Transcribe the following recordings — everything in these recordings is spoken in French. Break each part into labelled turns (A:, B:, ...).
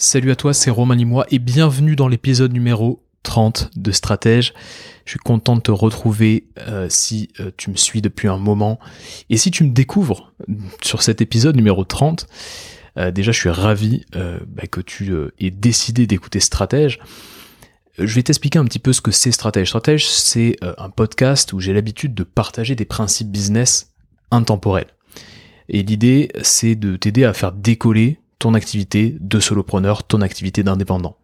A: Salut à toi, c'est Romain Limois et bienvenue dans l'épisode numéro 30 de Stratège. Je suis content de te retrouver euh, si euh, tu me suis depuis un moment. Et si tu me découvres sur cet épisode numéro 30, euh, déjà je suis ravi bah, que tu aies décidé d'écouter Stratège. Je vais t'expliquer un petit peu ce que c'est Stratège. Stratège, c'est un podcast où j'ai l'habitude de partager des principes business intemporels. Et l'idée, c'est de t'aider à faire décoller ton activité de solopreneur, ton activité d'indépendant.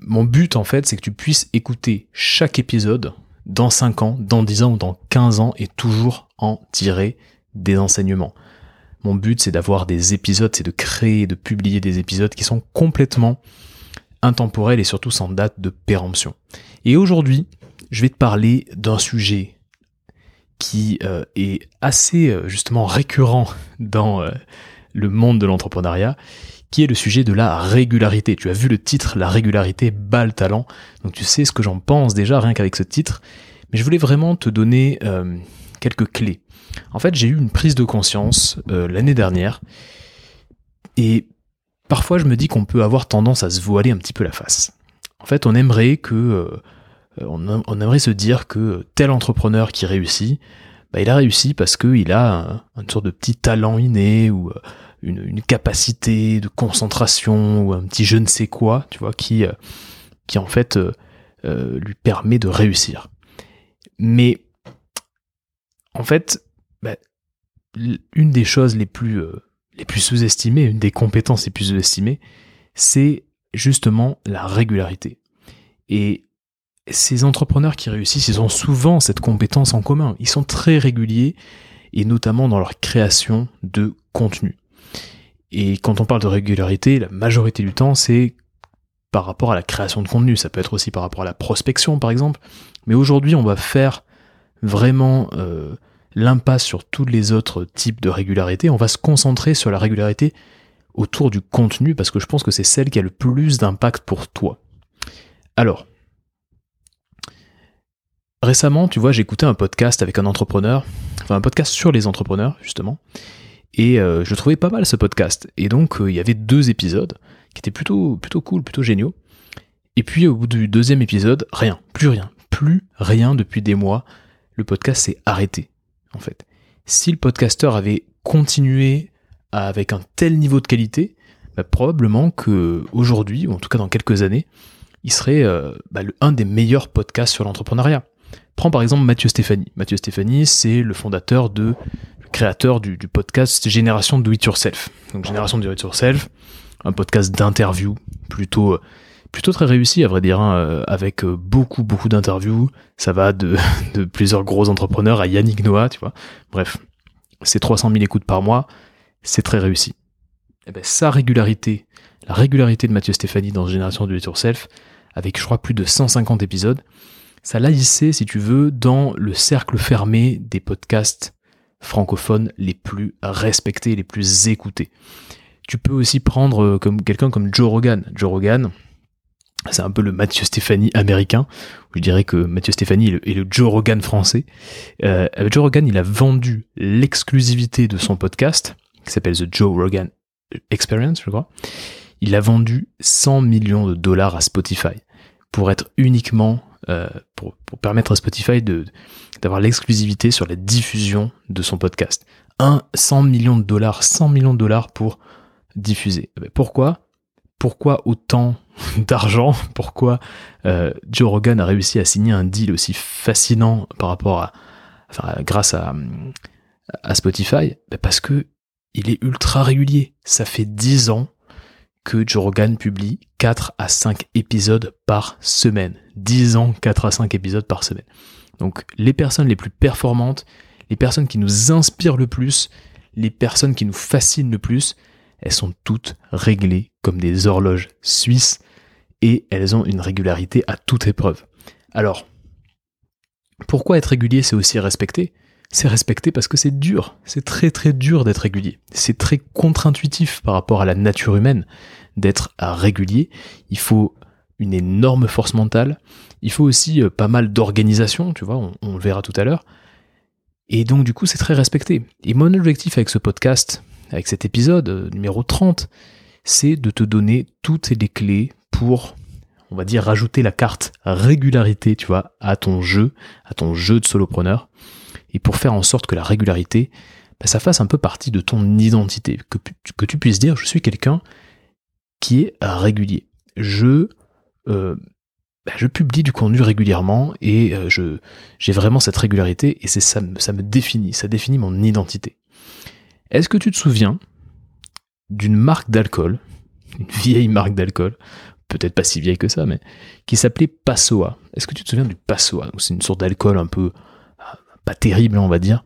A: Mon but en fait, c'est que tu puisses écouter chaque épisode dans 5 ans, dans 10 ans ou dans 15 ans et toujours en tirer des enseignements. Mon but, c'est d'avoir des épisodes, c'est de créer, de publier des épisodes qui sont complètement intemporels et surtout sans date de péremption. Et aujourd'hui, je vais te parler d'un sujet qui euh, est assez euh, justement récurrent dans euh, le monde de l'entrepreneuriat, qui est le sujet de la régularité. Tu as vu le titre, la régularité bat le talent, donc tu sais ce que j'en pense déjà rien qu'avec ce titre, mais je voulais vraiment te donner euh, quelques clés. En fait, j'ai eu une prise de conscience euh, l'année dernière, et parfois je me dis qu'on peut avoir tendance à se voiler un petit peu la face. En fait, on aimerait que... Euh, on, aimerait se dire que tel entrepreneur qui réussit, bah, il a réussi parce qu'il a une sorte de petit talent inné ou une, capacité de concentration ou un petit je ne sais quoi, tu vois, qui, euh, qui en fait euh, euh, lui permet de réussir. Mais en fait, bah, une des choses les plus, les plus sous-estimées, une des compétences les plus sous-estimées, c'est justement la régularité. Et ces entrepreneurs qui réussissent, ils ont souvent cette compétence en commun. Ils sont très réguliers et notamment dans leur création de contenu. Et quand on parle de régularité, la majorité du temps, c'est par rapport à la création de contenu. Ça peut être aussi par rapport à la prospection, par exemple. Mais aujourd'hui, on va faire vraiment euh, l'impasse sur tous les autres types de régularité. On va se concentrer sur la régularité autour du contenu parce que je pense que c'est celle qui a le plus d'impact pour toi. Alors, récemment, tu vois, j'ai écouté un podcast avec un entrepreneur, enfin un podcast sur les entrepreneurs, justement, et euh, je trouvais pas mal ce podcast. Et donc, euh, il y avait deux épisodes qui étaient plutôt, plutôt cool, plutôt géniaux. Et puis, au bout du deuxième épisode, rien, plus rien, plus rien depuis des mois. Le podcast s'est arrêté, en fait. Si le podcasteur avait continué avec un tel niveau de qualité, bah, probablement que aujourd'hui, ou en tout cas dans quelques années, il serait euh, bah, un des meilleurs podcasts sur l'entrepreneuriat. Prends par exemple Mathieu Stéphanie. Mathieu Stéphanie, c'est le fondateur de créateur du, podcast Génération Do It Yourself. Donc Génération Do It Yourself, un podcast d'interview plutôt plutôt très réussi à vrai dire, hein, euh, avec euh, beaucoup beaucoup d'interviews. Ça va de, plusieurs gros entrepreneurs à Yannick Noah, tu vois. Bref, c'est 300 000 écoutes par mois, c'est très réussi. Eh ben, sa régularité, la régularité de Mathieu Stéphanie dans Génération Do It Yourself, avec je crois plus de 150 épisodes, ça l'a hissé, si tu veux, dans le cercle fermé des podcasts francophones les plus respectés, les plus écoutés. Tu peux aussi prendre euh, comme quelqu'un comme Joe Rogan. Joe Rogan, c'est un peu le Mathieu Stéphanie américain. Je dirais que Mathieu Stéphanie est le, Joe Rogan français. Euh, Joe Rogan, il a vendu l'exclusivité de son podcast, qui s'appelle The Joe Rogan Experience, je crois. Il a vendu 100 millions de dollars à Spotify pour être uniquement euh, pour, permettre à Spotify de d'avoir l'exclusivité sur la diffusion de son podcast. Un 100 millions de dollars, 100 millions de dollars pour diffuser. Eh ben, pourquoi? Pourquoi autant d'argent? Pourquoi euh, Joe Rogan a réussi à signer un deal aussi fascinant par rapport à, grâce à, à Spotify? Ben, Parce que il est ultra régulier. Ça fait 10 ans que Joe Rogan publie 4 à 5 épisodes par semaine. 10 ans, 4 à 5 épisodes par semaine. Donc les personnes les plus performantes, les personnes qui nous inspirent le plus, les personnes qui nous fascinent le plus, elles sont toutes réglées comme des horloges suisses et elles ont une régularité à toute épreuve. Alors, pourquoi être régulier, c'est aussi respecter? C'est respecter parce que c'est dur, c'est très très dur d'être régulier. C'est très contre-intuitif par rapport à la nature humaine d'être régulier. Il faut une énorme force mentale. Il faut aussi euh, pas mal d'organisation, tu vois, on, le verra tout à l'heure. Et donc du coup, c'est très respecté. Et mon objectif avec ce podcast, avec cet épisode euh, numéro 30, c'est de te donner toutes les clés pour, on va dire, rajouter la carte régularité, tu vois, à ton jeu, à ton jeu de solopreneur, et pour faire en sorte que la régularité, bah, ça fasse un peu partie de ton identité, que, que tu puisses dire, je suis quelqu'un qui est régulier. Je, euh, bah, je publie du contenu régulièrement et euh, je, j'ai vraiment cette régularité et c'est ça, ça me définit, ça définit mon identité. Est-ce que tu te souviens d'une marque d'alcool, une vieille marque d'alcool, peut-être pas si vieille que ça, mais qui s'appelait Passoa? Est-ce que tu te souviens du Passoa? C'est une sorte d'alcool un peu pas terrible, on va dire,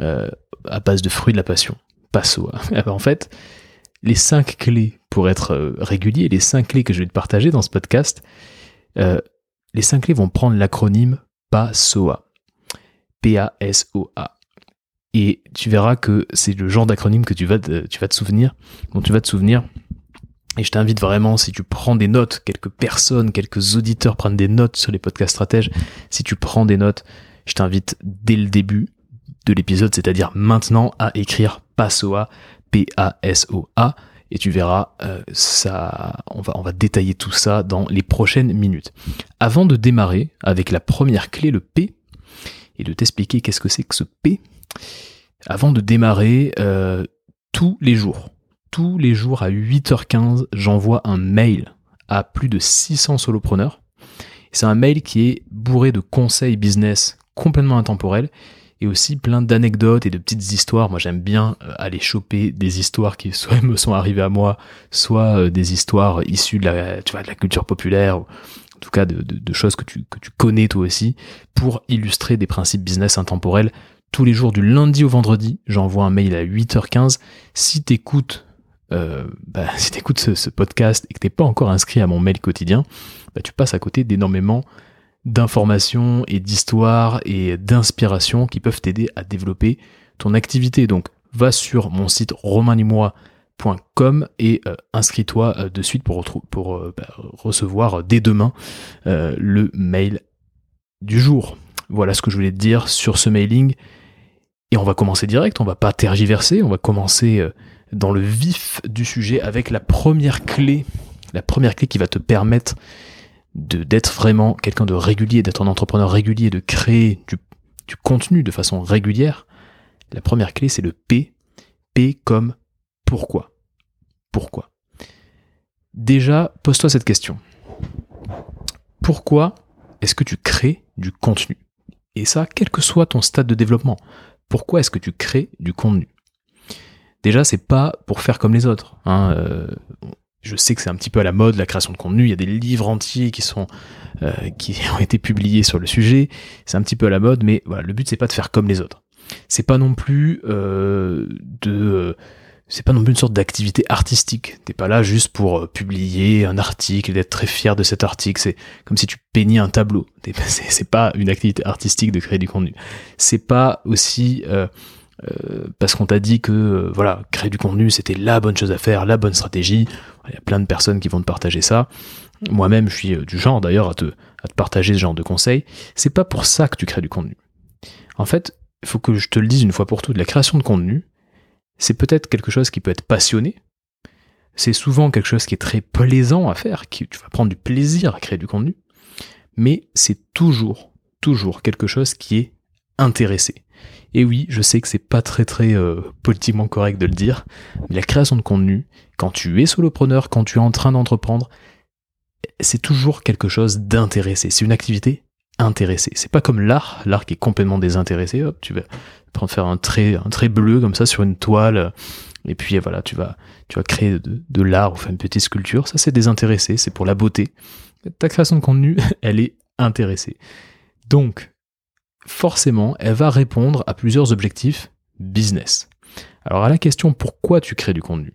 A: euh, à base de fruits de la passion. Passoa. Eh ben, en fait, les cinq clés pour être euh, régulier, les cinq clés que je vais te partager dans ce podcast, euh, les cinq clés vont prendre l'acronyme PASOA. P-A-S-O-A. Et tu verras que c'est le genre d'acronyme que tu vas, te, souvenir, dont tu vas te souvenir. Et je t'invite vraiment, si tu prends des notes, quelques personnes, quelques auditeurs prennent des notes sur les podcasts stratèges, si tu prends des notes, je t'invite dès le début de l'épisode, c'est-à-dire maintenant, à écrire PASOA, P-A-S-O-A, et tu verras, euh, ça, on va, détailler tout ça dans les prochaines minutes. Avant de démarrer avec la première clé, le P, et de t'expliquer qu'est-ce que c'est que ce P, avant de démarrer, euh, tous les jours, tous les jours à 8h15, j'envoie un mail à plus de 600 solopreneurs. C'est un mail qui est bourré de conseils business complètement intemporels et aussi plein d'anecdotes et de petites histoires. Moi, j'aime bien euh, aller choper des histoires qui soit me sont arrivées à moi, soit euh, des histoires issues de la, culture populaire, en tout cas de, choses que tu, connais toi aussi, pour illustrer des principes business intemporels. Tous les jours du lundi au vendredi, j'envoie un mail à 8h15. Si t'écoutes euh, bah, si t'écoutes ce, ce podcast et que t'es pas encore inscrit à mon mail quotidien, bah, tu passes à côté d'énormément d'informations et d'histoires et d'inspiration qui peuvent t'aider à développer ton activité. Donc va sur mon site romainlimois.com et euh, inscris-toi euh, de suite pour, pour euh, bah, recevoir dès demain le mail du jour. Voilà ce que je voulais te dire sur ce mailing. Et on va commencer direct, on va pas tergiverser, on va commencer dans le vif du sujet avec la première clé, la première clé qui va te permettre d'être vraiment quelqu'un de régulier, d'être un entrepreneur régulier, de créer du, du contenu de façon régulière, la première clé c'est le P. P comme pourquoi. Pourquoi Déjà, pose-toi cette question. Pourquoi est-ce que tu crées du contenu? Et ça, quel que soit ton stade de développement. Pourquoi est-ce que tu crées du contenu? Déjà, c'est pas pour faire comme les autres. Hein. Euh, je sais que c'est un petit peu à la mode la création de contenu. Il y a des livres entiers qui sont euh, qui ont été publiés sur le sujet. C'est un petit peu à la mode, mais voilà, le but c'est pas de faire comme les autres. C'est pas non plus euh, de c'est pas non plus une sorte d'activité artistique. T'es pas là juste pour euh, publier un article et d'être très fier de cet article. C'est comme si tu peignais un tableau. C'est pas une activité artistique de créer du contenu. C'est pas aussi euh, euh, parce qu'on t'a dit que euh, voilà créer du contenu c'était la bonne chose à faire, la bonne stratégie. Il y a plein de personnes qui vont te partager ça. Moi-même, je suis euh, du genre d'ailleurs à te, partager ce genre de conseils. C'est pas pour ça que tu crées du contenu. En fait, il faut que je te le dise une fois pour toutes, la création de contenu, c'est peut-être quelque chose qui peut être passionné. C'est souvent quelque chose qui est très plaisant à faire, qui tu vas prendre du plaisir à créer du contenu. Mais c'est toujours, toujours quelque chose qui est intéressé. Et oui, je sais que c'est pas très très euh, politiquement correct de le dire, mais la création de contenu, quand tu es solopreneur, quand tu es en train d'entreprendre, c'est toujours quelque chose d'intéressé. C'est une activité intéressée. C'est pas comme l'art, l'art qui est complètement désintéressé. Hop, tu vas prendre faire un trait, un trait bleu comme ça sur une toile, et puis voilà, tu vas, tu vas créer de, de l'art ou faire une petite sculpture. Ça, c'est désintéressé, c'est pour la beauté. Ta création de contenu, elle est intéressée. Donc, forcément, elle va répondre à plusieurs objectifs business. Alors à la question pourquoi tu crées du contenu,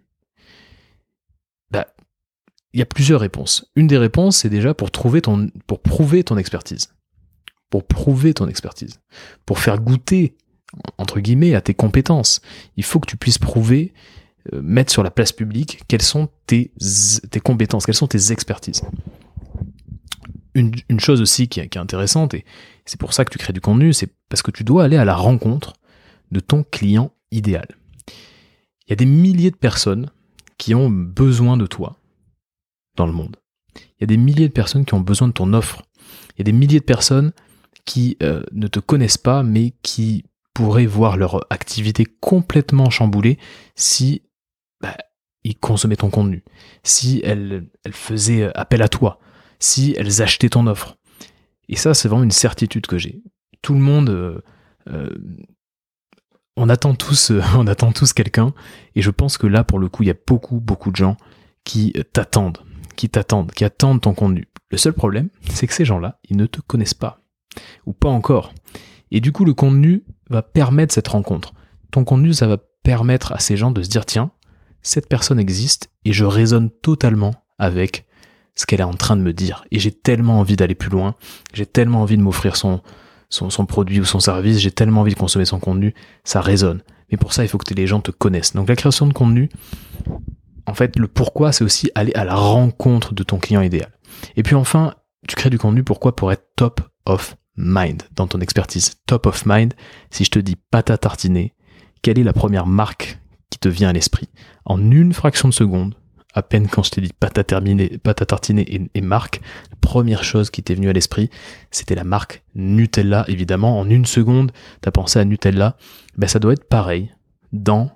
A: bah, il y a plusieurs réponses. Une des réponses, c'est déjà pour, trouver ton, pour prouver ton expertise. Pour prouver ton expertise. Pour faire goûter, entre guillemets, à tes compétences. Il faut que tu puisses prouver, euh, mettre sur la place publique quelles sont tes, tes compétences, quelles sont tes expertises une, chose aussi qui, est intéressante, et c'est pour ça que tu crées du contenu, c'est parce que tu dois aller à la rencontre de ton client idéal. Il y a des milliers de personnes qui ont besoin de toi dans le monde. Il y a des milliers de personnes qui ont besoin de ton offre. Il y a des milliers de personnes qui euh, ne te connaissent pas, mais qui pourraient voir leur activité complètement chamboulée si bah, consommaient ton contenu, si elles, elles faisaient appel à toi, si elles achetaient ton offre. Et ça, c'est vraiment une certitude que j'ai. Tout le monde, euh, euh, on attend tous, on attend tous quelqu'un. Et je pense que là, pour le coup, il y a beaucoup, beaucoup de gens qui t'attendent, qui t'attendent, qui attendent ton contenu. Le seul problème, c'est que ces gens-là, ils ne te connaissent pas, ou pas encore. Et du coup, le contenu va permettre cette rencontre. Ton contenu, ça va permettre à ces gens de se dire, tiens, cette personne existe et je résonne totalement avec ce qu'elle est en train de me dire. Et j'ai tellement envie d'aller plus loin, j'ai tellement envie de m'offrir son, son, produit ou son service, j'ai tellement envie de consommer son contenu, ça résonne. Mais pour ça, il faut que les gens te connaissent. Donc la création de contenu, en fait, le pourquoi, c'est aussi aller à la rencontre de ton client idéal. Et puis enfin, tu crées du contenu, pourquoi Pour être top of mind dans ton expertise. Top of mind, si je te dis pâte à tartiner, quelle est la première marque qui te vient à l'esprit? En une fraction de seconde, à peine quand je t'ai dit pâte à, tartiner et, marque, la première chose qui t'est venue à l'esprit, c'était la marque Nutella, évidemment. En une seconde, t'as pensé à Nutella. Ben, ça doit être pareil dans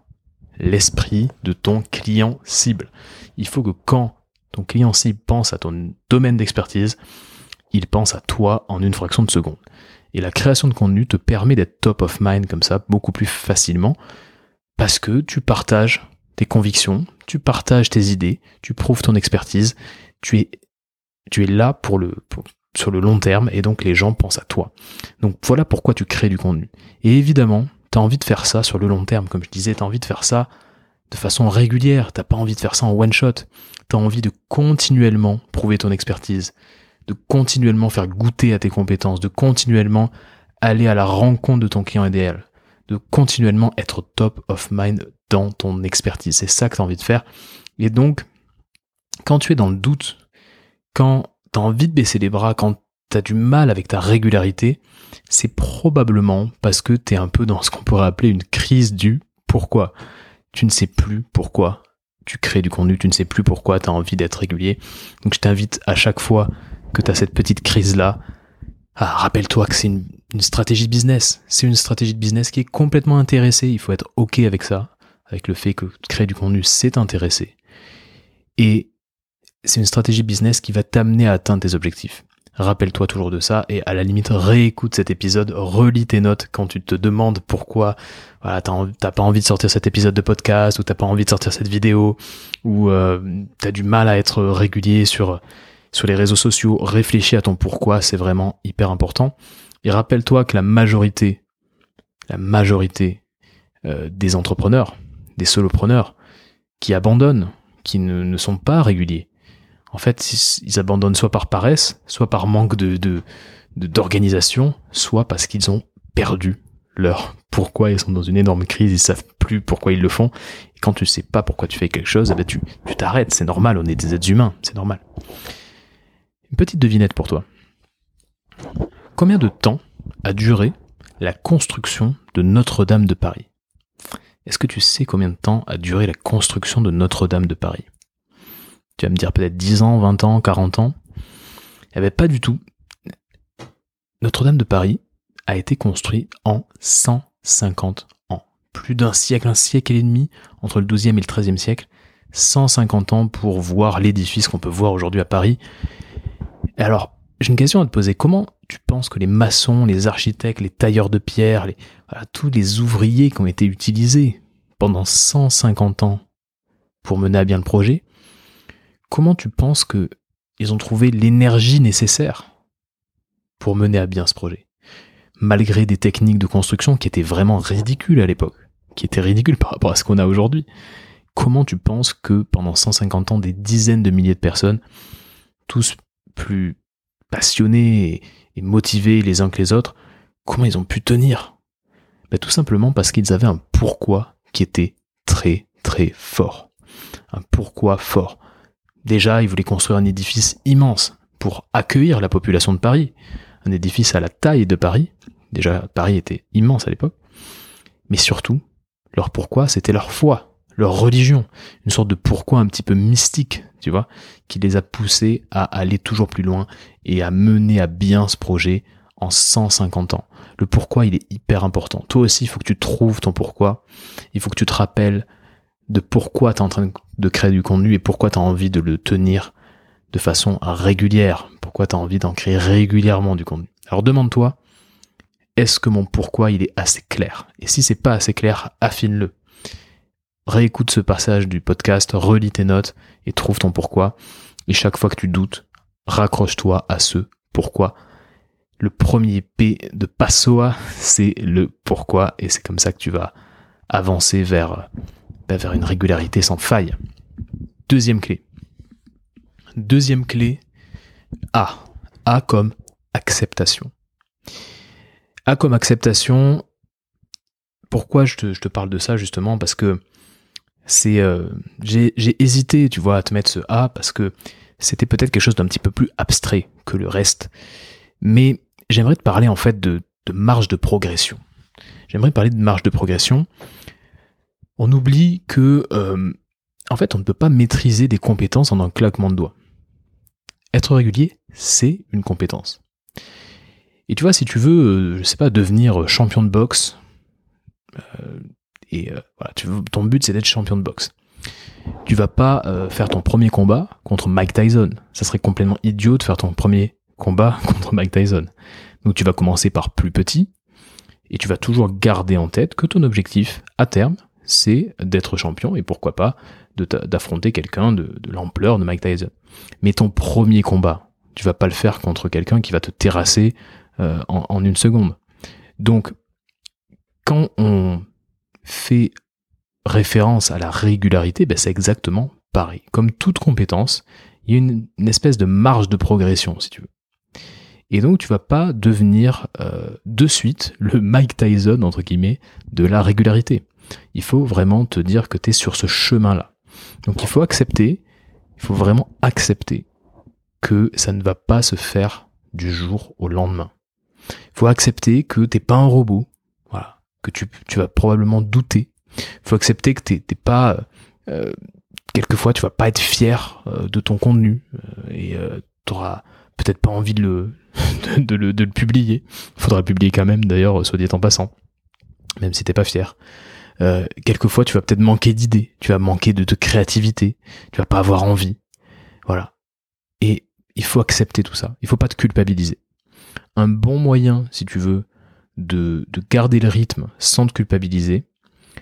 A: l'esprit de ton client cible. Il faut que quand ton client cible pense à ton domaine d'expertise, il pense à toi en une fraction de seconde. Et la création de contenu te permet d'être top of mind comme ça beaucoup plus facilement parce que tu partages tes convictions, tu partages tes idées, tu prouves ton expertise, tu es, tu es là pour le, sur le long terme et donc les gens pensent à toi. Donc voilà pourquoi tu crées du contenu. Et évidemment, tu as envie de faire ça sur le long terme, comme je disais, tu as envie de faire ça de façon régulière, t'as pas envie de faire ça en one shot, tu as envie de continuellement prouver ton expertise, de continuellement faire goûter à tes compétences, de continuellement aller à la rencontre de ton client idéal, de continuellement être top of mind dans ton expertise. C'est ça que tu as envie de faire. Et donc, quand tu es dans le doute, quand tu as envie de baisser les bras, quand tu as du mal avec ta régularité, c'est probablement parce que tu es un peu dans ce qu'on pourrait appeler une crise du pourquoi. Tu ne sais plus pourquoi tu crées du contenu, tu ne sais plus pourquoi tu as envie d'être régulier. Donc je t'invite à chaque fois que tu as cette petite crise-là, ah, rappelle-toi que c'est une, stratégie de business. C'est une stratégie de business qui est complètement intéressée. Il faut être OK avec ça avec le fait que créer du contenu, c'est intéressé. Et c'est une stratégie business qui va t'amener à atteindre tes objectifs. Rappelle-toi toujours de ça et à la limite réécoute cet épisode, relis tes notes quand tu te demandes pourquoi voilà, t'as pas envie de sortir cet épisode de podcast ou t'as pas envie de sortir cette vidéo ou euh, t'as du mal à être régulier sur sur les réseaux sociaux. Réfléchis à ton pourquoi, c'est vraiment hyper important. Et rappelle-toi que la majorité, la majorité euh, des entrepreneurs, des solopreneurs qui abandonnent, qui ne, sont pas réguliers. En fait, ils abandonnent soit par paresse, soit par manque de, d'organisation, soit parce qu'ils ont perdu leur pourquoi ils sont dans une énorme crise, ils savent plus pourquoi ils le font. Et quand tu sais pas pourquoi tu fais quelque chose, eh ben tu, tu t'arrêtes, c'est normal, on est des êtres humains, c'est normal. Une petite devinette pour toi. Combien de temps a duré la construction de Notre-Dame de Paris? Est-ce que tu sais combien de temps a duré la construction de Notre-Dame de Paris? Tu vas me dire peut-être 10 ans, 20 ans, 40 ans? Eh bien pas du tout. Notre-Dame de Paris a été construit en 150 ans. Plus d'un siècle, un siècle et demi entre le 12e et le 13e siècle. 150 ans pour voir l'édifice qu'on peut voir aujourd'hui à Paris. Alors, j'ai une question à te poser. Comment tu penses que les maçons, les architectes, les tailleurs de pierre, tous les ouvriers qui ont été utilisés pendant 150 ans pour mener à bien le projet, comment tu penses que ils ont trouvé l'énergie nécessaire pour mener à bien ce projet? Malgré des techniques de construction qui étaient vraiment ridicules à l'époque, qui étaient ridicules par rapport à ce qu'on a aujourd'hui. Comment tu penses que pendant 150 ans, des dizaines de milliers de personnes, tous plus passionnés et, motivés les uns que les autres, comment ils ont pu tenir? Ben, Tout simplement parce qu'ils avaient un pourquoi qui était très très fort. Un pourquoi fort. Déjà, ils voulaient construire un édifice immense pour accueillir la population de Paris. Un édifice à la taille de Paris. Déjà, Paris était immense à l'époque. Mais surtout, leur pourquoi, c'était leur foi. leur religion, une sorte de pourquoi un petit peu mystique, tu vois, qui les a poussés à aller toujours plus loin et à mener à bien ce projet en 150 ans. Le pourquoi, il est hyper important. Toi aussi, il faut que tu trouves ton pourquoi. Il faut que tu te rappelles de pourquoi tu es en train de créer du contenu et pourquoi tu as envie de le tenir de façon régulière. Pourquoi tu as envie d'en créer régulièrement du contenu. Alors demande-toi, est-ce que mon pourquoi il est assez clair? Et si c'est pas assez clair, affine-le. Réécoute ce passage du podcast, relis tes notes et trouve ton pourquoi. Et chaque fois que tu doutes, raccroche-toi à ce pourquoi. Le premier P de Passoa, c'est le pourquoi et c'est comme ça que tu vas avancer vers, ben, vers une régularité sans faille. Deuxième clé. Deuxième clé, A. A comme acceptation. A comme acceptation. Pourquoi je te, parle de ça justement? Parce que c'est euh, j'ai hésité, tu vois, à te mettre ce A parce que c'était peut-être quelque chose d'un petit peu plus abstrait que le reste. Mais j'aimerais te parler en fait de, de marge de progression. J'aimerais parler de marge de progression. On oublie que euh, en fait, on ne peut pas maîtriser des compétences en un claquement de doigts. Être régulier, c'est une compétence. Et tu vois, si tu veux, euh, je sais pas, devenir champion de boxe, et euh, voilà, tu ton but c'est d'être champion de boxe. Tu vas pas faire ton premier combat contre Mike Tyson. Ça serait complètement idiot de faire ton premier combat contre Mike Tyson. Donc tu vas commencer par plus petit, et tu vas toujours garder en tête que ton objectif à terme, c'est d'être champion, et pourquoi pas d'affronter quelqu'un de, de l'ampleur de Mike Tyson. Mais ton premier combat, tu vas pas le faire contre quelqu'un qui va te terrasser euh, en, une seconde. Donc, quand on fait référence à la régularité, ben c'est exactement pareil. Comme toute compétence, il y a une, espèce de marge de progression, si tu veux. Et donc, tu vas pas devenir euh, de suite le Mike Tyson, entre guillemets, de la régularité. Il faut vraiment te dire que tu es sur ce chemin-là. Donc, il faut accepter, il faut vraiment accepter que ça ne va pas se faire du jour au lendemain faut accepter que t'es pas un robot, que tu, tu vas probablement douter. Faut accepter que t'es pas, euh, euh, quelquefois tu vas pas être fier euh, de ton contenu et t'auras peut-être pas envie de le, de, le, de le publier. Faudra le publier quand même d'ailleurs, soit dit en passant, même si t'es pas fier. quelquefois tu vas peut-être manquer d'idées, tu vas manquer de, de créativité, tu vas pas avoir envie, voilà. Et il faut accepter tout ça. Il faut pas te culpabiliser un bon moyen, si tu veux, de, garder le rythme sans te culpabiliser,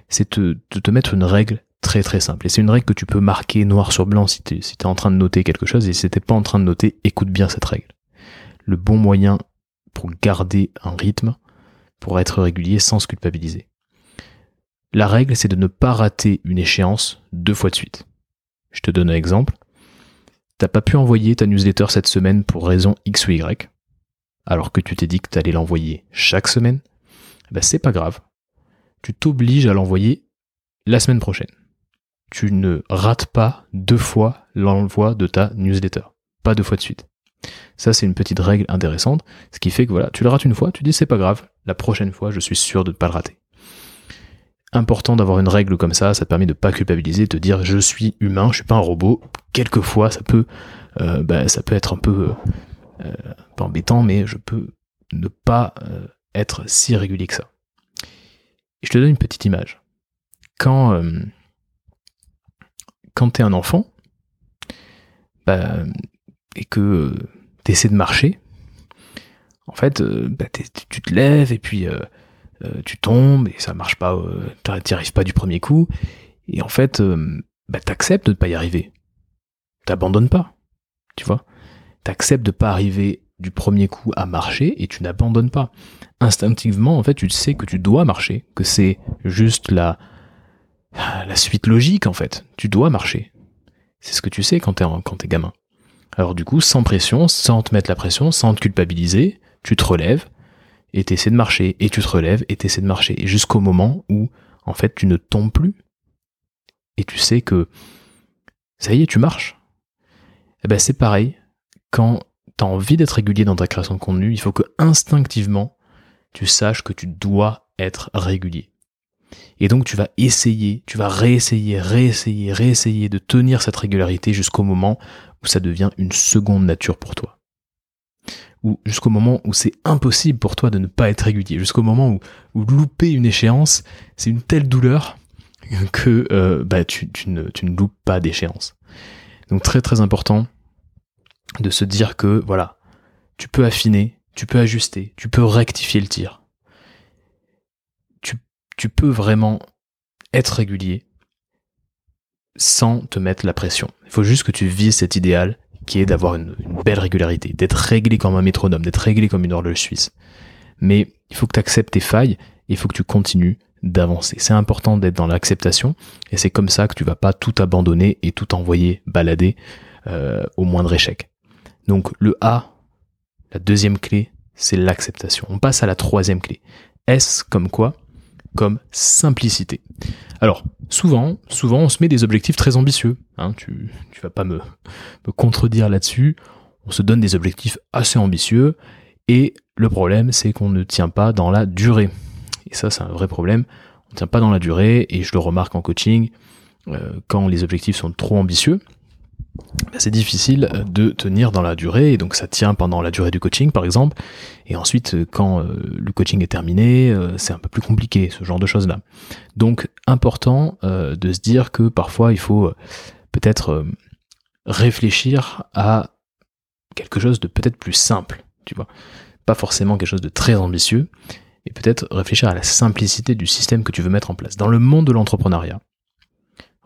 A: c'est de, te mettre une règle très très simple. Et c'est une règle que tu peux marquer noir sur blanc si tu es en train de noter quelque chose. Et si t'es pas en train de noter, écoute bien cette règle. Le bon moyen pour garder un rythme, pour être régulier sans se culpabiliser. La règle, c'est de ne pas rater une échéance deux fois de suite. Je te donne un exemple. T'as pas pu envoyer ta newsletter cette semaine pour raison X ou Y alors que tu t'es dit que tu allais l'envoyer chaque semaine, eh ben c'est pas grave. Tu t'obliges à l'envoyer la semaine prochaine. Tu ne rates pas deux fois l'envoi de ta newsletter. Pas deux fois de suite. Ça, c'est une petite règle intéressante, ce qui fait que voilà, tu le rates une fois, tu dis c'est pas grave, la prochaine fois, je suis sûr de ne pas le rater. Important d'avoir une règle comme ça, ça te permet de pas culpabiliser, de te dire je suis humain, je suis pas un robot. Quelquefois, ça peut, euh, ben, être un peu euh, pas embêtant, mais je peux ne pas euh, être si régulier que ça. je te donne une petite image. Quand, euh, quand tu es un enfant, bah, et que tu essaies de marcher, en fait, bah, tu te lèves et puis tu tombes et ça marche pas, tu arrives pas du premier coup. Et en fait, bah, tu acceptes de ne pas y arriver. T'abandonnes pas, tu vois acceptes de pas arriver du premier coup à marcher et tu n'abandonnes pas. Instinctivement, en fait, tu sais que tu dois marcher, que c'est juste la, la suite logique, en fait. Tu dois marcher. C'est ce que tu sais quand t'es, quand gamin. Alors du coup, sans pression, sans te mettre la pression, sans te culpabiliser, tu te relèves et t'essaies de marcher, et tu te relèves et t'essaies de marcher, jusqu'au moment où, en fait, tu ne tombes plus. Et tu sais que, ça y est, tu marches. Eh ben c'est pareil quand tu as envie d'être régulier dans ta création de contenu, il faut que instinctivement, tu saches que tu dois être régulier. Et donc tu vas essayer, tu vas réessayer, réessayer, réessayer de tenir cette régularité jusqu'au moment où ça devient une seconde nature pour toi. Ou jusqu'au moment où c'est impossible pour toi de ne pas être régulier, jusqu'au moment où, louper une échéance, c'est une telle douleur que euh, bah, tu, tu, ne, tu ne loupes pas d'échéance. Donc très très important de se dire que voilà, tu peux affiner, tu peux ajuster, tu peux rectifier le tir. Tu, peux vraiment être régulier sans te mettre la pression. Il faut juste que tu vises cet idéal qui est d'avoir une, belle régularité, d'être réglé comme un métronome, d'être réglé comme une horloge suisse. Mais il faut que tu acceptes tes failles et il faut que tu continues d'avancer. C'est important d'être dans l'acceptation et c'est comme ça que tu vas pas tout abandonner et tout envoyer balader euh, au moindre échec. Donc le A, la deuxième clé, c'est l'acceptation. On passe à la troisième clé. S comme quoi? Comme simplicité. Alors, souvent, souvent, on se met des objectifs très ambitieux. Hein, tu, tu vas pas me, contredire là-dessus. On se donne des objectifs assez ambitieux et le problème, c'est qu'on ne tient pas dans la durée. Et ça, c'est un vrai problème. On ne tient pas dans la durée et je le remarque en coaching, euh, quand les objectifs sont trop ambitieux, c'est difficile euh, de tenir dans la durée et donc ça tient pendant la durée du coaching par exemple. Et ensuite euh, quand euh, le coaching est terminé c'est un peu plus compliqué ce genre de choses là donc important de se dire que parfois il faut peut-être réfléchir à quelque chose de peut-être plus simple tu vois. Pas forcément quelque chose de très ambitieux et peut-être réfléchir à la simplicité du système que tu veux mettre en place. Dans le monde de l'entrepreneuriat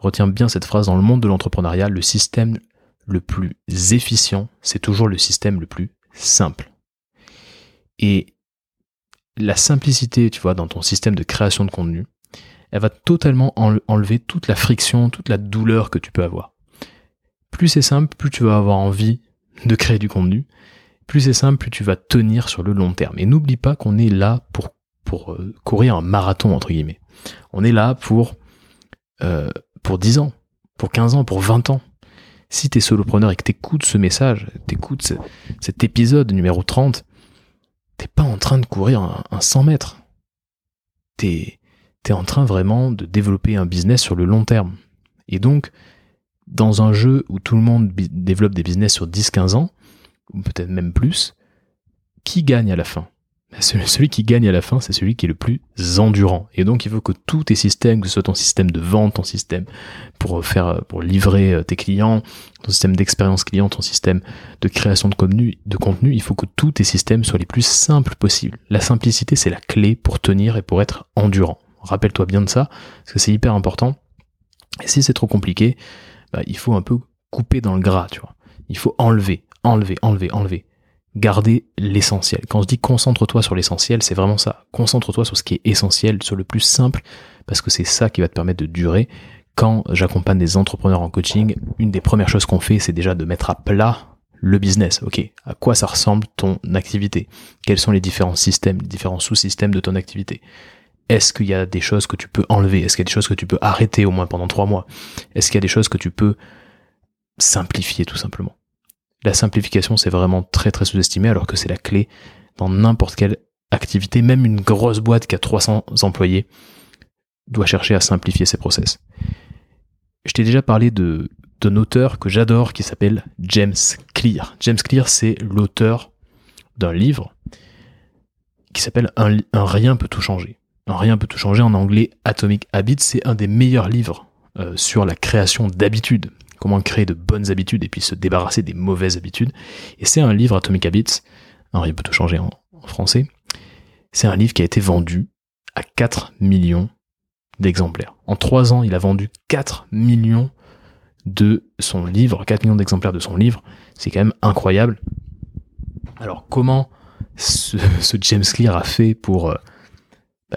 A: Retiens bien cette phrase, dans le monde de l'entrepreneuriat, le système le plus efficient, c'est toujours le système le plus simple. Et la simplicité, tu vois, dans ton système de création de contenu, elle va totalement enlever toute la friction, toute la douleur que tu peux avoir. Plus c'est simple, plus tu vas avoir envie de créer du contenu. Plus c'est simple, plus tu vas tenir sur le long terme. Et n'oublie pas qu'on est là pour, euh, courir un marathon, entre guillemets. On est là pour euh, pour 10 ans, pour 15 ans, pour 20 ans. Si tu es solopreneur et que t'écoutes ce message, t'écoutes cet épisode numéro 30, t'es pas en train de courir un, 100 mètres. T'es es en train vraiment de développer un business sur le long terme. Et donc, dans un jeu où tout le monde développe des business sur 10-15 ans, ou peut-être même plus, qui gagne à la fin? Celui qui gagne à la fin, c'est celui qui est le plus endurant. Et donc, il faut que tous tes systèmes, que ce soit ton système de vente, ton système pour faire, pour livrer euh, tes clients, ton système d'expérience client, ton système de création de contenu, de contenu, il faut que tous tes systèmes soient les plus simples possibles. La simplicité, c'est la clé pour tenir et pour être endurant. Rappelle-toi bien de ça, parce que c'est hyper important. Et si c'est trop compliqué, bah, il faut un peu couper dans le gras, tu vois. Il faut enlever, enlever, enlever, enlever garder l'essentiel. Quand se dit concentre-toi sur l'essentiel, c'est vraiment ça. Concentre-toi sur ce qui est essentiel, sur le plus simple, parce que c'est ça qui va te permettre de durer. Quand j'accompagne des entrepreneurs en coaching, une des premières choses qu'on fait, c'est déjà de mettre à plat le business. Ok, à quoi ça ressemble ton activité? Quels sont les différents systèmes, les différents sous-systèmes de ton activité? Est-ce qu'il y a des choses que tu peux enlever? Est-ce qu'il y a des choses que tu peux arrêter au moins pendant trois mois? Est-ce qu'il y a des choses que tu peux simplifier tout simplement? La simplification, c'est vraiment très très sous-estimé alors que c'est la clé dans n'importe quelle activité, même une grosse boîte qui a 300 employés doit chercher à simplifier ses process. Je t'ai déjà parlé de d'un auteur que j'adore qui s'appelle James Clear. James Clear, c'est l'auteur d'un livre qui s'appelle un, rien peut tout changer. Un rien peut tout changer en anglais Atomic Habits, c'est un des meilleurs livres euh, sur la création d'habitudes comment créer de bonnes habitudes et puis se débarrasser des mauvaises habitudes. Et c'est un livre Atomic Habits, alors il peut tout changer en, français, c'est un livre qui a été vendu à 4 millions d'exemplaires. En 3 ans, il a vendu 4 millions de son livre, 4 millions d'exemplaires de son livre, c'est quand même incroyable. Alors comment ce, James Clear a fait pour, euh,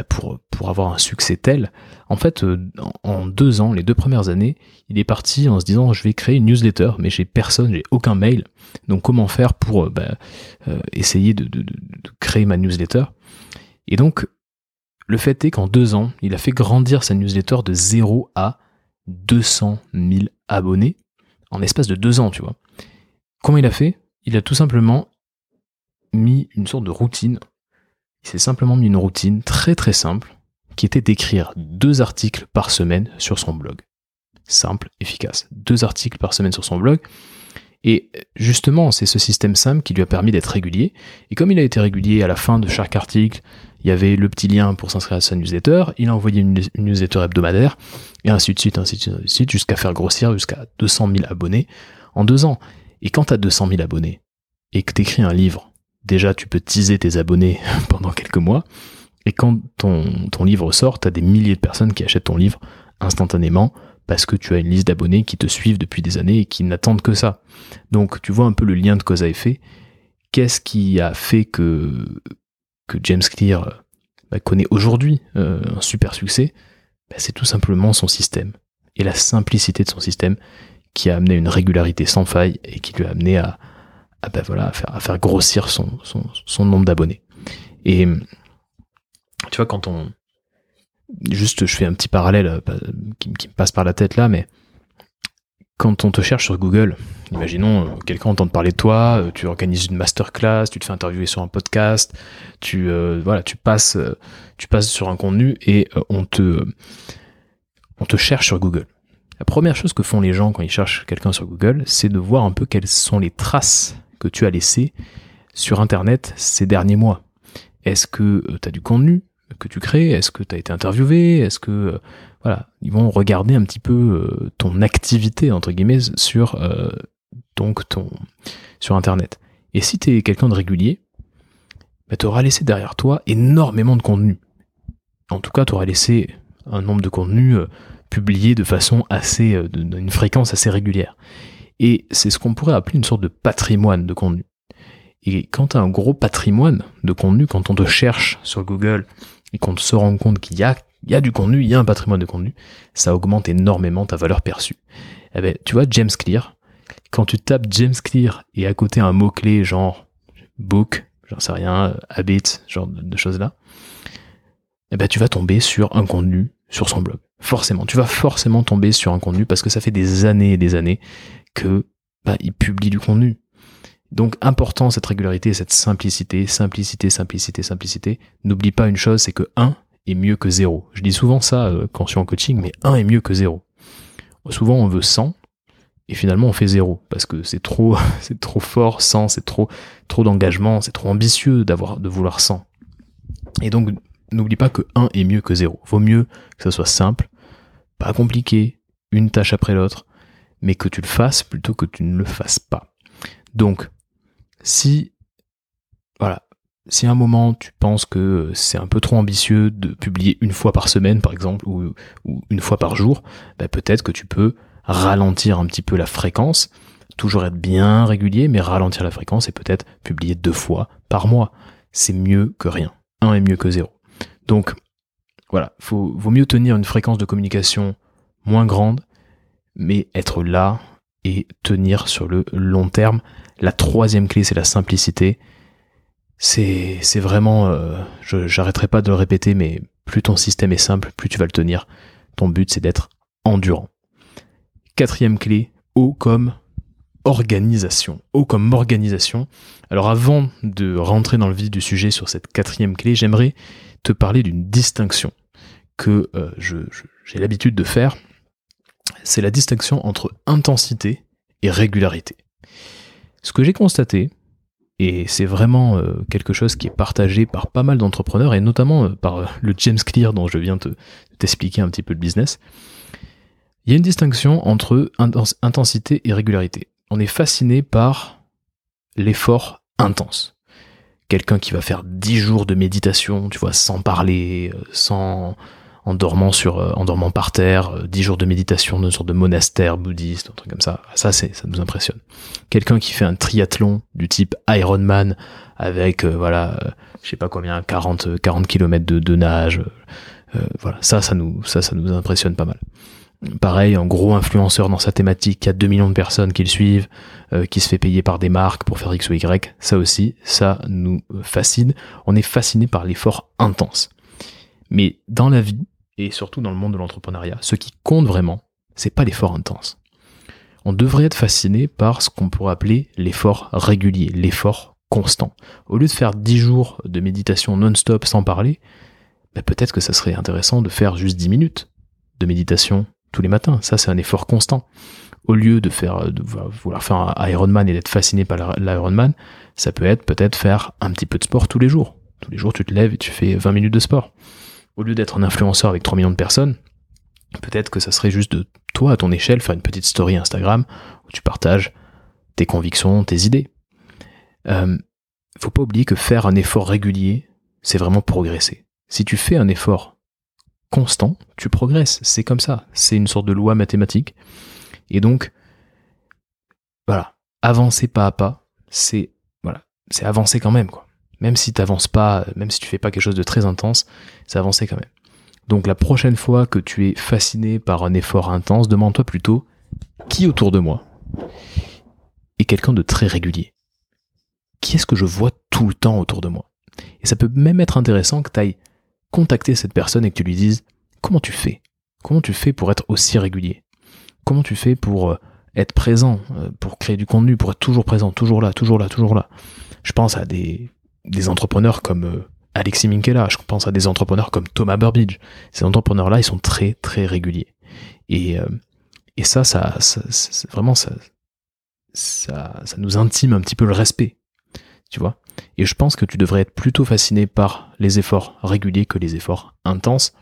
A: pour, pour avoir un succès tel en fait, euh, en deux ans, les deux premières années, il est parti en se disant je vais créer une newsletter, mais j'ai personne, j'ai aucun mail. Donc comment faire pour euh, bah, euh, essayer de, créer ma newsletter? Et donc, le fait est qu'en deux ans, il a fait grandir sa newsletter de 0 à 200 000 abonnés en l'espace de deux ans, tu vois. Comment il a fait? Il a tout simplement mis une sorte de routine. Il s'est simplement mis une routine très très simple qui était d'écrire deux articles par semaine sur son blog. Simple, efficace. Deux articles par semaine sur son blog. Et justement, c'est ce système simple qui lui a permis d'être régulier. Et comme il a été régulier à la fin de chaque article, il y avait le petit lien pour s'inscrire à sa newsletter, il a envoyé une, newsletter hebdomadaire, et ainsi de suite, ainsi de suite, suite, jusqu'à faire grossir jusqu'à 200 000 abonnés en deux ans. Et quand tu as 200 000 abonnés, et que tu écris un livre, déjà tu peux teaser tes abonnés pendant quelques mois, et quand ton, livre sort, tu as des milliers de personnes qui achètent ton livre instantanément, parce que tu as une liste d'abonnés qui te suivent depuis des années et qui n'attendent que ça. Donc tu vois un peu le lien de cause à effet. Qu'est-ce qui a fait que, James Clear bah, connaît aujourd'hui euh, un super succès? Bah, C'est tout simplement son système et la simplicité de son système qui a amené une régularité sans faille et qui lui a amené à, bah, voilà, à, faire, à faire grossir son, son, son nombre d'abonnés. Et tu vois, quand on, juste je fais un petit parallèle euh, qui, me passe par la tête là, mais quand on te cherche sur Google, imaginons euh, quelqu'un entend parler de toi, euh, tu organises une masterclass, tu te fais interviewer sur un podcast, tu voilà, tu passes tu passes sur un contenu et on te on te cherche sur Google. La première chose que font les gens quand ils cherchent quelqu'un sur Google, c'est de voir un peu quelles sont les traces tu as laissées sur internet ces derniers mois. Est-ce que tu as du contenu que tu crées? Est-ce que tu as été interviewé? Est-ce que euh, voilà, ils vont regarder un petit peu euh, ton activité entre guillemets sur euh, donc ton sur internet. Et si tu es quelqu'un de régulier, bah, tu auras laissé derrière toi énormément de contenu. En tout cas, tu auras laissé un nombre de contenus publiés de façon assez d'une fréquence assez régulière. Et c'est ce qu'on pourrait appeler une sorte de patrimoine de contenu. Et quand tu as un gros patrimoine de contenu, quand on te cherche sur Google et qu'on se rend compte qu'il y a, il y a du contenu, il y a un patrimoine de contenu, ça augmente énormément ta valeur perçue. Eh ben, tu vois, James Clear, quand tu tapes James Clear et à côté un mot-clé genre book, j'en sais rien, habit, genre de, choses-là, eh ben, tu vas tomber sur un contenu sur son blog. Forcément, tu vas forcément tomber sur un contenu parce que ça fait des années et des années que bah, du contenu. Donc important cette régularité, cette simplicité, simplicité, simplicité, simplicité. N'oublie pas une chose, c'est que 1 est mieux que 0. Je dis souvent ça euh, quand je suis en coaching, mais 1 est mieux que 0. Souvent on veut 100 et finalement on fait 0 parce que c'est trop c'est trop fort 100, c'est trop trop d'engagement, c'est trop ambitieux d'avoir de vouloir 100. Et donc n'oublie pas que 1 est mieux que 0. Vaut mieux que ça soit simple, pas compliqué, une tâche après l'autre, mais que tu le fasses plutôt que tu ne le fasses pas. Donc si, voilà, si à un moment tu penses que c'est un peu trop ambitieux de publier une fois par semaine, par exemple, ou, une fois par jour, bah, peut-être que tu peux ralentir un petit peu la fréquence, toujours être bien régulier, mais ralentir la fréquence et peut-être publier deux fois par mois. C'est mieux que rien. Un est mieux que zéro. Donc, voilà, faut, vaut mieux tenir une fréquence de communication moins grande, mais être là et tenir sur le long terme la troisième clé, c'est la simplicité. C'est, vraiment, euh, je, j'arrêterai pas de le répéter, mais plus ton système est simple, plus tu vas le tenir. Ton but, c'est d'être endurant. Quatrième clé, O comme organisation. O comme organisation. Alors avant de rentrer dans le vif du sujet sur cette quatrième clé, j'aimerais te parler d'une distinction que euh, j'ai l'habitude de faire. C'est la distinction entre intensité et régularité. Ce que j'ai constaté, et c'est vraiment euh, quelque chose qui est partagé par pas mal d'entrepreneurs, et notamment euh, par euh, le James Clear dont je viens de t'expliquer un petit peu le business, il y a une distinction entre intensité et régularité. On est fasciné par l'effort intense. Quelqu'un qui va faire 10 jours de méditation, tu vois, sans parler, sans, en dormant sur, euh, en dormant par terre, 10 euh, jours de méditation dans une sorte de monastère bouddhiste, un truc comme ça. Ça, c'est, ça nous impressionne. Quelqu'un qui fait un triathlon du type Ironman avec, euh, voilà, je sais pas combien, 40, 40 km de, de nage. voilà, ça, ça nous, ça, ça nous impressionne pas mal. Pareil, un gros influenceur dans sa thématique qui a 2 millions de personnes qui le suivent, qui se fait payer par des marques pour faire X ou Y, ça aussi, ça nous fascine. On est fasciné par l'effort intense. Mais dans la vie, et surtout dans le monde de l'entrepreneuriat, ce qui compte vraiment, c'est pas l'effort intense. On devrait être fasciné par ce qu'on pourrait appeler l'effort régulier, l'effort constant. Au lieu de faire 10 jours de méditation non-stop sans parler, bah, peut-être que ça serait intéressant de faire juste 10 minutes de méditation tous les matins. Ça, c'est un effort constant. Au lieu de faire, de vouloir faire un Ironman et d'être fasciné par l'Ironman, ça peut être peut-être faire un petit peu de sport tous les jours. Tous les jours, tu te lèves et tu fais 20 minutes de sport. Au lieu d'être un influenceur avec 3 millions de personnes, peut-être que ça serait juste de toi, à ton échelle, faire une petite story Instagram où tu partages tes convictions, tes idées. Euh, faut pas oublier que faire un effort régulier, c'est vraiment progresser. Si tu fais un effort constant, tu progresses. C'est comme ça. C'est une sorte de loi mathématique. Et donc, voilà, avancer pas à pas, c'est voilà, c'est avancer quand même quoi. Même si t'avances pas, même si tu fais pas quelque chose de très intense, c'est avancer quand même. Donc la prochaine fois que tu es fasciné par un effort intense, demande-toi plutôt qui autour de moi est quelqu'un de très régulier. Qui est-ce que je vois tout le temps autour de moi? Et ça peut même être intéressant que tu ailles contacter cette personne et que tu lui dises comment tu fais? Comment tu fais pour être aussi régulier? Comment tu fais pour euh, être présent, euh, pour créer du contenu, pour être toujours présent, toujours là, toujours là, toujours là? Je pense à des, des entrepreneurs comme euh, Alexis Minkela, je pense à des entrepreneurs comme Thomas Burbidge. Ces entrepreneurs-là, ils sont très très réguliers. Et, et ça, ça, ça, vraiment, ça, ça, ça nous intime un petit peu le respect. Tu vois Et je pense que tu devrais être plutôt fasciné par les efforts réguliers que les efforts intenses.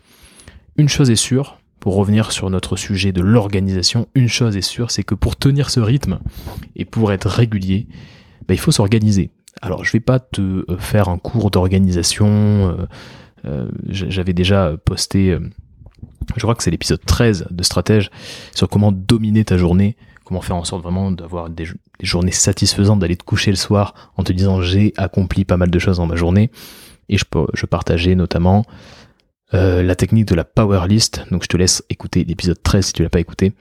A: Une chose est sûre, pour revenir sur notre sujet de l'organisation, une chose est sûre, c'est que pour tenir ce rythme et pour être régulier, bah, il faut s'organiser. Alors je vais pas te euh, faire un cours d'organisation. Euh, euh, j'avais déjà posté, je crois que c'est l'épisode 13 de Stratège, sur comment dominer ta journée comment faire en sorte vraiment d'avoir des, journées satisfaisantes, d'aller te coucher le soir en te disant j'ai accompli pas mal de choses dans ma journée. Et je, partageais notamment la technique de la power list. Donc je te laisse écouter l'épisode 13 si tu l'as pas écouté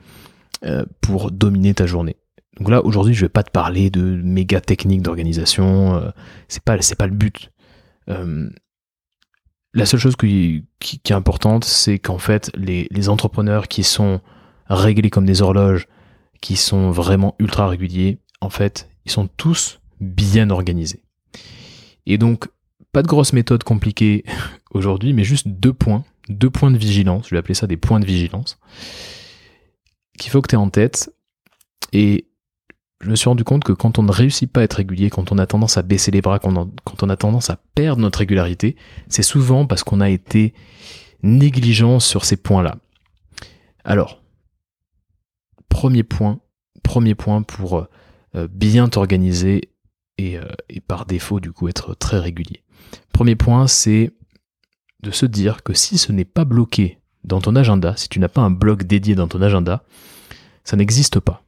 A: pour dominer ta journée. Donc là aujourd'hui je vais pas te parler de méga techniques d'organisation. Euh, c'est pas c'est pas le but. la seule chose qui, qui, est importante, c'est qu'en fait, les, les, entrepreneurs qui sont réglés comme des horloges, qui sont vraiment ultra réguliers, en fait, ils sont tous bien organisés. Et donc, pas de grosse méthode compliquée aujourd'hui, mais juste deux points, deux points de vigilance, je vais appeler ça des points de vigilance, qu'il faut que tu aies en tête. Et je me suis rendu compte que quand on ne réussit pas à être régulier, quand on a tendance à baisser les bras, quand on, a tendance à perdre notre régularité, c'est souvent parce qu'on a été négligent sur ces points-là. Alors, premier point, premier point pour euh, euh, bien t'organiser euh, et, par défaut du coup être très régulier. Premier point, c'est de se dire que si ce n'est pas bloqué dans ton agenda, si tu n'as pas un bloc dédié dans ton agenda, ça n'existe pas.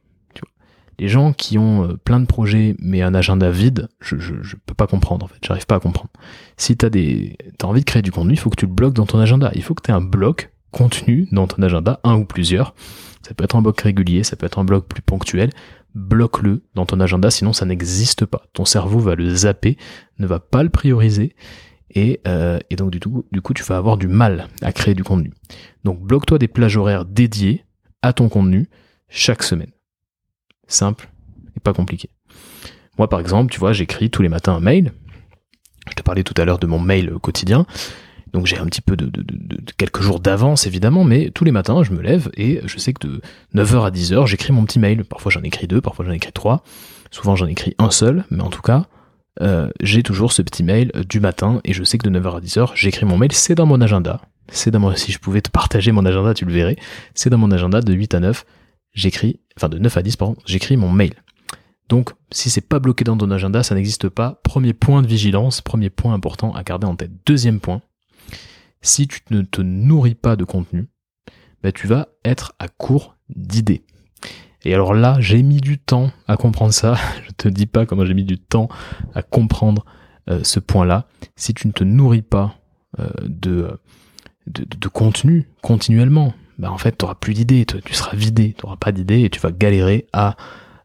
A: Les gens qui ont plein de projets mais un agenda vide, je, ne peux pas comprendre en fait, j'arrive pas à comprendre. Si tu as, des, as envie de créer du contenu, il faut que tu le bloques dans ton agenda. Il faut que tu aies un bloc contenu dans ton agenda, un ou plusieurs, ça peut être un bloc régulier, ça peut être un bloc plus ponctuel. Bloque-le dans ton agenda, sinon ça n'existe pas. Ton cerveau va le zapper, ne va pas le prioriser, et, euh, donc du coup, du coup, tu vas avoir du mal à créer du contenu. Donc bloque-toi des plages horaires dédiées à ton contenu chaque semaine. Simple et pas compliqué. Moi, par exemple, tu vois, j'écris tous les matins un mail. Je te parlais tout à l'heure de mon mail quotidien. Donc j'ai un petit peu de, quelques jours d'avance évidemment, mais tous les matins je me lève et je sais que de 9h à 10h j'écris mon petit mail. Parfois j'en écris deux, parfois j'en écris trois. Souvent j'en écris un seul, mais en tout cas euh, j'ai toujours ce petit mail du matin et je sais que de 9h à 10h j'écris mon mail. C'est dans mon agenda. C'est dans mon, si je pouvais te partager mon agenda, tu le verrais. C'est dans mon agenda de 8 à 9. J'écris, enfin de 9 à 10 pardon, j'écris mon mail. Donc, si c'est pas bloqué dans ton agenda, ça n'existe pas. Premier point de vigilance, premier point important à garder en tête. Deuxième point, si tu ne te nourris pas de contenu, bah, tu vas être à court d'idées. Et alors là, j'ai mis du temps à comprendre ça. Je te dis pas comment j'ai mis du temps à comprendre euh, ce point-là. Si tu ne te nourris pas euh, de, de, contenu continuellement, bah en fait, tu n'auras plus d'idées, tu seras vidé, tu n'auras pas d'idées et tu vas galérer à,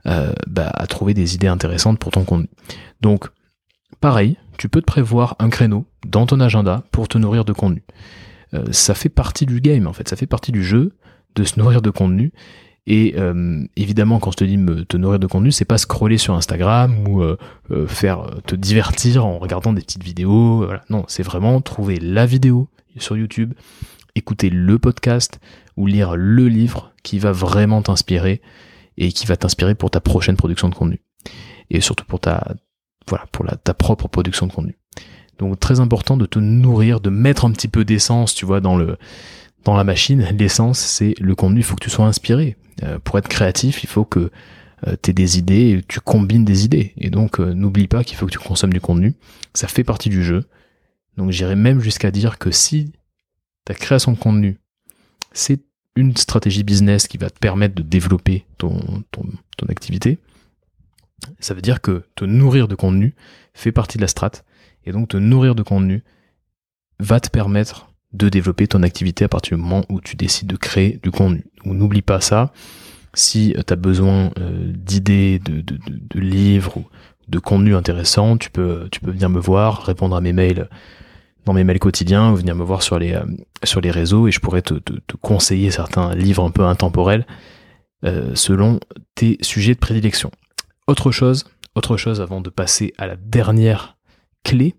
A: euh, bah, à trouver des idées intéressantes pour ton contenu. Donc, pareil, tu peux te prévoir un créneau dans ton agenda pour te nourrir de contenu. Euh, ça fait partie du game en fait, ça fait partie du jeu de se nourrir de contenu. Et euh, évidemment, quand je te dis me, te nourrir de contenu, c'est pas scroller sur Instagram ou faire te divertir en regardant des petites vidéos. Non, c'est vraiment trouver la vidéo sur YouTube, écouter le podcast ou lire le livre qui va vraiment t'inspirer et qui va t'inspirer pour ta prochaine production de contenu. Et surtout pour ta, voilà, pour ta propre production de contenu. Donc très important de te nourrir, de mettre un petit peu d'essence, tu vois, dans le, dans la machine. L'essence, c'est le contenu. Il faut que tu sois inspiré. Euh, pour être créatif, il faut que euh, tu aies des idées, tu combines des idées. Et donc, euh, n'oublie pas qu'il faut que tu consommes du contenu. Ça fait partie du jeu. Donc, j'irais même jusqu'à dire que si ta création de contenu, c'est une stratégie business qui va te permettre de développer ton, activité, ça veut dire que te nourrir de contenu fait partie de la strate. Et donc, te nourrir de contenu va te permettre de développer ton activité à partir du moment où tu décides de créer du contenu. N'oublie pas ça. Si tu as besoin euh, d'idées, de, livres ou de contenu intéressant, tu peux, tu peux venir me voir, répondre à mes mails dans mes mails quotidiens ou venir me voir sur les, euh, sur les réseaux et je pourrais te, conseiller certains livres un peu intemporels euh, selon tes sujets de prédilection. Autre chose, autre chose avant de passer à la dernière clé,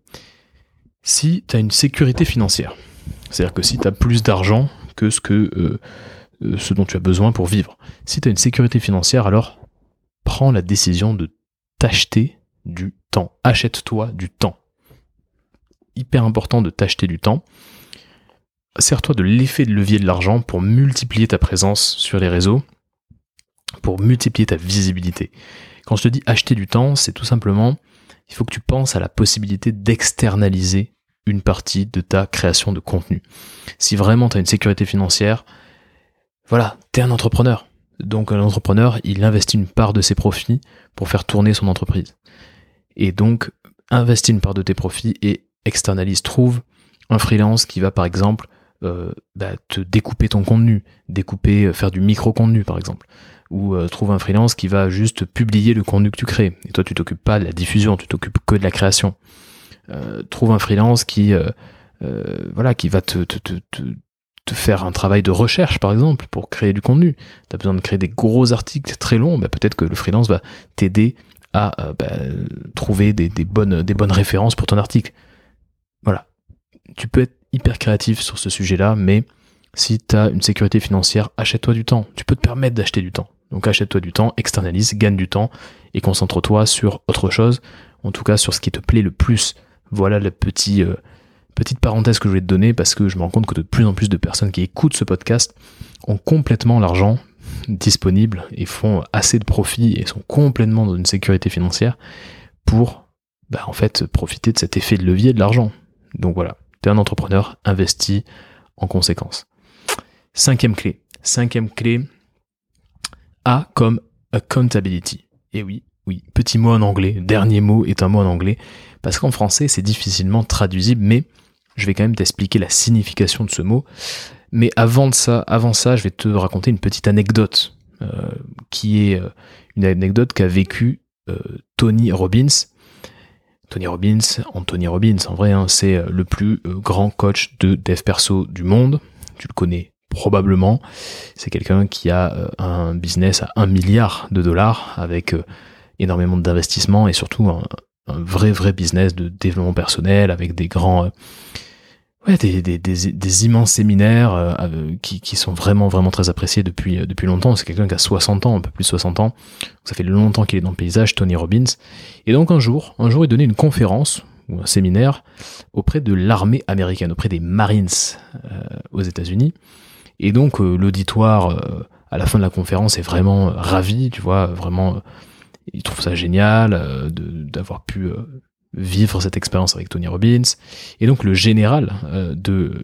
A: si tu as une sécurité financière. C'est-à-dire que si tu as plus d'argent que ce, euh, ce dont tu as besoin pour vivre, si tu as une sécurité financière, alors prends la décision de t'acheter du temps. Achète-toi du temps. Hyper important de t'acheter du temps. Sers-toi de l'effet de levier de l'argent pour multiplier ta présence sur les réseaux, pour multiplier ta visibilité. Quand je te dis acheter du temps, c'est tout simplement, il faut que tu penses à la possibilité d'externaliser une partie de ta création de contenu. Si vraiment tu as une sécurité financière, voilà, tu es un entrepreneur. Donc un entrepreneur, il investit une part de ses profits pour faire tourner son entreprise. Et donc, investis une part de tes profits et externalise, trouve un freelance qui va par exemple euh, bah, te découper ton contenu, découper, euh, faire du micro-contenu par exemple. Ou euh, trouve un freelance qui va juste publier le contenu que tu crées. Et toi, tu t'occupes pas de la diffusion, tu t'occupes que de la création. Trouve un freelance qui, voilà, qui va te, faire un travail de recherche, par exemple, pour créer du contenu. Tu besoin de créer des gros articles très longs, bah, peut-être que le freelance va t'aider à bah, trouver des bonnes références pour ton article. Voilà. Tu peux être hyper créatif sur ce sujet-là, mais si tu as une sécurité financière, achète-toi du temps. Tu peux te permettre d'acheter du temps. Donc achète-toi du temps, externalise, gagne du temps et concentre-toi sur autre chose, en tout cas sur ce qui te plaît le plus voilà la petit, euh, petite parenthèse que je voulais te donner parce que je me rends compte que de plus en plus de personnes qui écoutent ce podcast ont complètement l'argent disponible et font assez de profit et sont complètement dans une sécurité financière pour bah, en fait profiter de cet effet de levier de l'argent. Donc voilà, tu es un entrepreneur, investi en conséquence. Cinquième clé. Cinquième clé, A comme accountability. Et oui, oui, petit mot en anglais, dernier mot est un mot en anglais, parce qu'en français c'est difficilement traduisible, mais je vais quand même t'expliquer la signification de ce mot. Mais avant ça, avant ça, je vais te raconter une petite anecdote, euh, qui est euh, une anecdote qu'a vécu euh, Tony Robbins. Tony Robbins, Anthony Robbins, en vrai, hein, c'est le plus grand coach de dev perso du monde. Tu le connais probablement. C'est quelqu'un qui a un business à un milliard de dollars avec énormément d'investissement et surtout un, vrai vrai business de développement personnel avec des grands euh, ouais des, des, des, des immenses séminaires euh, qui, qui sont vraiment vraiment très appréciés depuis euh, depuis longtemps. C'est quelqu'un qui a 60 ans un peu plus de 60 ans. Ça fait longtemps qu'il est dans le paysage Tony Robbins. Et donc un jour un jour il donnait une conférence ou un séminaire auprès de l'armée américaine auprès des Marines aux États-Unis. Et donc l'auditoire à la fin de la conférence est vraiment ravi tu vois vraiment il trouve ça génial euh, d'avoir pu euh, vivre cette expérience avec Tony Robbins. Et donc le général euh, de,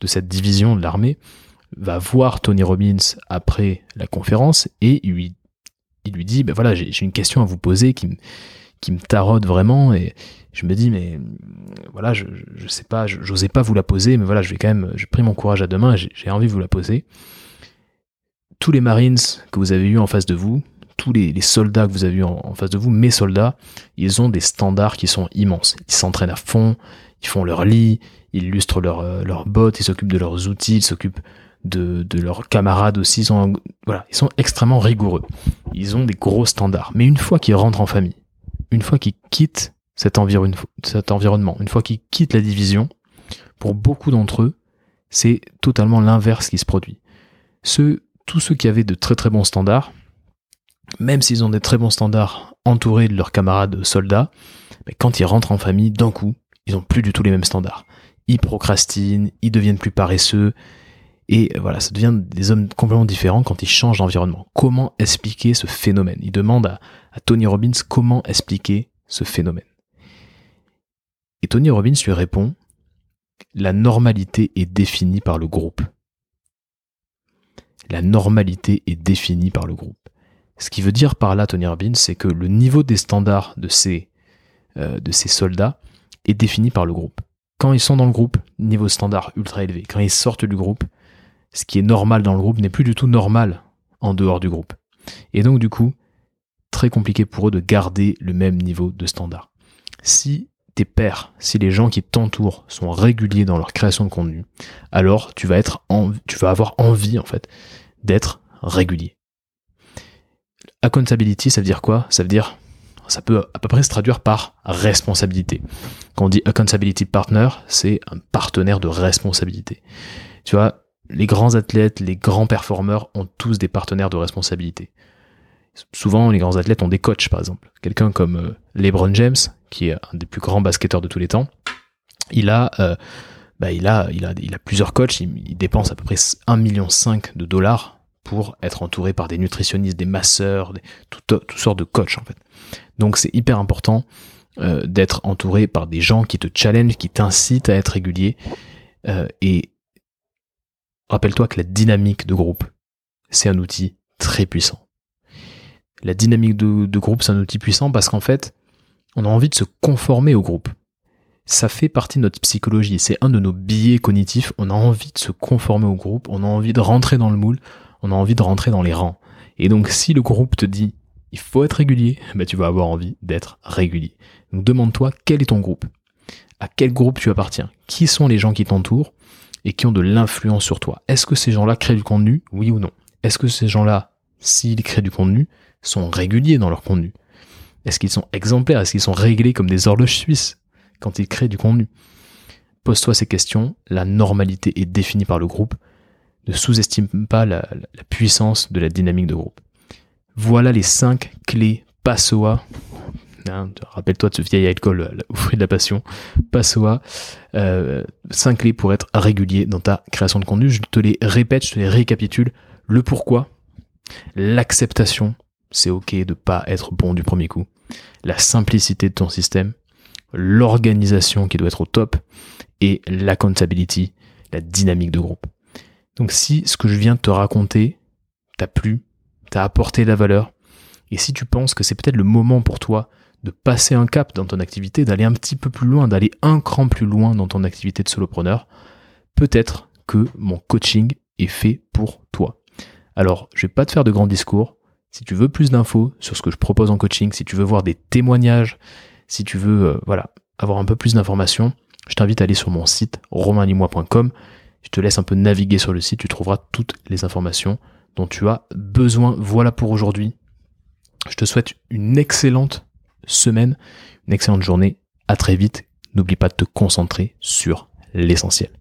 A: de cette division de l'armée va voir Tony Robbins après la conférence et il lui dit, ben voilà, j'ai une question à vous poser qui me, qui me taraude vraiment et je me dis, mais voilà, je, je sais pas, j'osais pas vous la poser, mais voilà, je vais quand même, j'ai pris mon courage à deux mains, j'ai envie de vous la poser. Tous les Marines que vous avez eu en face de vous, tous les, soldats que vous avez en, face de vous, mes soldats, ils ont des standards qui sont immenses. Ils s'entraînent à fond, ils font leur lit, ils lustrent leurs leur bottes, ils s'occupent de leurs outils, ils s'occupent de, leurs camarades aussi. Ils sont, extrêmement rigoureux. Ils ont des gros standards. Mais une fois qu'ils rentrent en famille, une fois qu'ils quittent cet, cet environnement, une fois qu'ils quittent la division, pour beaucoup d'entre eux, c'est totalement l'inverse qui se produit. Ceux, tous ceux qui avaient de très très bons standards, même s'ils ont des très bons standards entourés de leurs camarades soldats, mais quand ils rentrent en famille, d'un coup, ils ont plus du tout les mêmes standards. Ils procrastinent, ils deviennent plus paresseux, et voilà, ça devient des hommes complètement différents quand ils changent d'environnement. Comment expliquer ce phénomène? Il demande à Tony Robbins comment expliquer ce phénomène. Et Tony Robbins lui répond, la normalité est définie par le groupe. La normalité est définie par le groupe. Ce qui veut dire par là, Tony Robbins, c'est que le niveau des standards de ces, euh, de ces soldats est défini par le groupe. Quand ils sont dans le groupe, niveau standard ultra élevé. Quand ils sortent du groupe, ce qui est normal dans le groupe n'est plus du tout normal en dehors du groupe. Et donc du coup, très compliqué pour eux de garder le même niveau de standard. Si tes pairs, si les gens qui t'entourent sont réguliers dans leur création de contenu, alors tu vas être tu vas avoir envie en fait d'être régulier. Accountability, ça veut dire quoi? Ça veut dire ça peut à peu près se traduire par responsabilité. Quand on dit accountability partner, c'est un partenaire de responsabilité. Tu vois, les grands athlètes, les grands performeurs ont tous des partenaires de responsabilité. Souvent, les grands athlètes ont des coachs, par exemple. Quelqu'un comme euh, LeBron James, qui est un des plus grands basketteurs de tous les temps, il a, euh, bah, il a, il a, il a plusieurs coachs. Il, dépense à peu près 1,5 million de dollars pour être entouré par des nutritionnistes, des masseurs, toutes, sortes de coachs, en fait. Donc, c'est hyper important euh, d'être entouré par des gens qui te challengent, qui t'incitent à être régulier. et Rappelle-toi que la dynamique de groupe, c'est un outil très puissant. La dynamique de, groupe, c'est un outil puissant parce qu'en fait, on a envie de se conformer au groupe. Ça fait partie de notre psychologie, c'est un de nos billets cognitifs. On a envie de se conformer au groupe, on a envie de rentrer dans le moule, on a envie de rentrer dans les rangs. Et donc, si le groupe te dit il faut être régulier, bah, tu vas avoir envie d'être régulier. Donc, demande-toi quel est ton groupe, à quel groupe tu appartiens, qui sont les gens qui t'entourent, et qui ont de l'influence sur toi? Est-ce que ces gens-là créent du contenu? Oui ou non Est-ce que ces gens-là, s'ils créent du contenu, sont réguliers dans leur contenu? Est-ce qu'ils sont exemplaires? Est-ce qu'ils sont réglés comme des horloges suisses quand ils créent du contenu? Pose-toi ces questions. La normalité est définie par le groupe. Ne sous-estime pas la, puissance de la dynamique de groupe. Voilà les cinq clés PASSOA Hein, rappelle-toi de ce vieil alcool au fruit de la passion. Passoa. Euh, 5 clés pour être régulier dans ta création de contenu. Je te les répète, je te les récapitule. Le pourquoi. L'acceptation. C'est ok de pas être bon du premier coup. La simplicité de ton système. L'organisation qui doit être au top. Et l'accountability, la dynamique de groupe. Donc si ce que je viens de te raconter t'a plu, t'a apporté de la valeur, et si tu penses que c'est peut-être le moment pour toi de passer un cap dans ton activité, d'aller un petit peu plus loin, d'aller un cran plus loin dans ton activité de solopreneur, peut-être que mon coaching est fait pour toi. Alors, je vais pas te faire de grands discours. Si tu veux plus d'infos sur ce que je propose en coaching, si tu veux voir des témoignages, si tu veux euh, voilà, avoir un peu plus d'informations, je t'invite à aller sur mon site romainlimois.com. Je te laisse un peu naviguer sur le site, tu trouveras toutes les informations dont tu as besoin. Voilà pour aujourd'hui. Je te souhaite une excellente semaine, une excellente journée. À très vite. N'oublie pas de te concentrer sur l'essentiel.